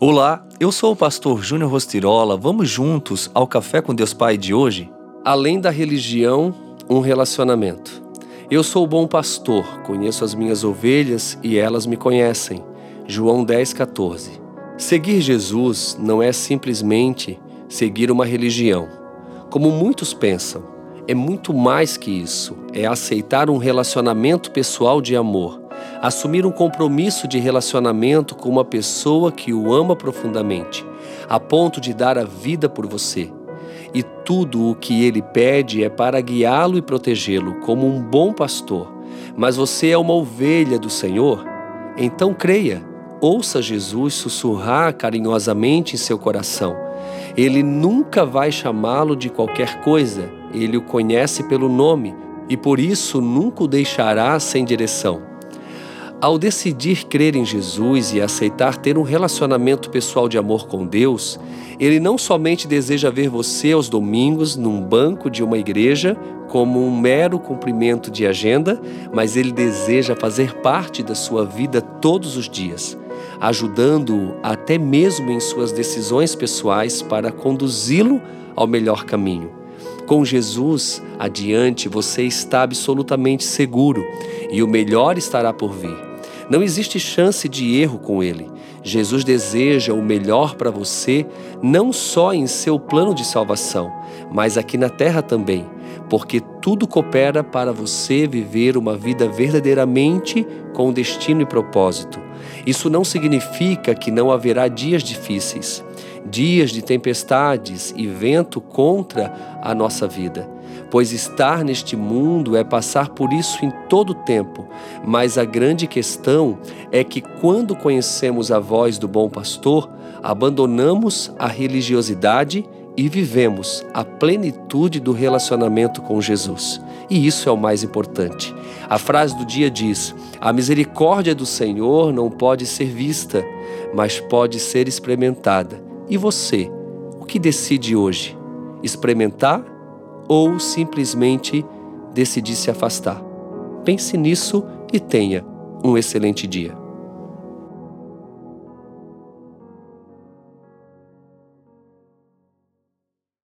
Olá, eu sou o pastor Júnior Rostirola. Vamos juntos ao Café com Deus Pai de hoje? Além da religião, um relacionamento. Eu sou o bom pastor, conheço as minhas ovelhas e elas me conhecem. João 10,14. Seguir Jesus não é simplesmente seguir uma religião, como muitos pensam. É muito mais que isso. É aceitar um relacionamento pessoal de amor assumir um compromisso de relacionamento com uma pessoa que o ama profundamente, a ponto de dar a vida por você. E tudo o que ele pede é para guiá-lo e protegê-lo como um bom pastor. Mas você é uma ovelha do Senhor? Então creia, ouça Jesus sussurrar carinhosamente em seu coração. Ele nunca vai chamá-lo de qualquer coisa, ele o conhece pelo nome e por isso nunca o deixará sem direção. Ao decidir crer em Jesus e aceitar ter um relacionamento pessoal de amor com Deus, ele não somente deseja ver você aos domingos num banco de uma igreja como um mero cumprimento de agenda, mas ele deseja fazer parte da sua vida todos os dias, ajudando-o até mesmo em suas decisões pessoais para conduzi-lo ao melhor caminho. Com Jesus adiante, você está absolutamente seguro e o melhor estará por vir. Não existe chance de erro com ele. Jesus deseja o melhor para você, não só em seu plano de salvação, mas aqui na terra também, porque tudo coopera para você viver uma vida verdadeiramente com destino e propósito. Isso não significa que não haverá dias difíceis, dias de tempestades e vento contra a nossa vida pois estar neste mundo é passar por isso em todo o tempo. Mas a grande questão é que quando conhecemos a voz do bom pastor, abandonamos a religiosidade e vivemos a plenitude do relacionamento com Jesus. E isso é o mais importante. A frase do dia diz: A misericórdia do Senhor não pode ser vista, mas pode ser experimentada. E você, o que decide hoje? Experimentar ou simplesmente decidir se afastar. Pense nisso e tenha um excelente dia.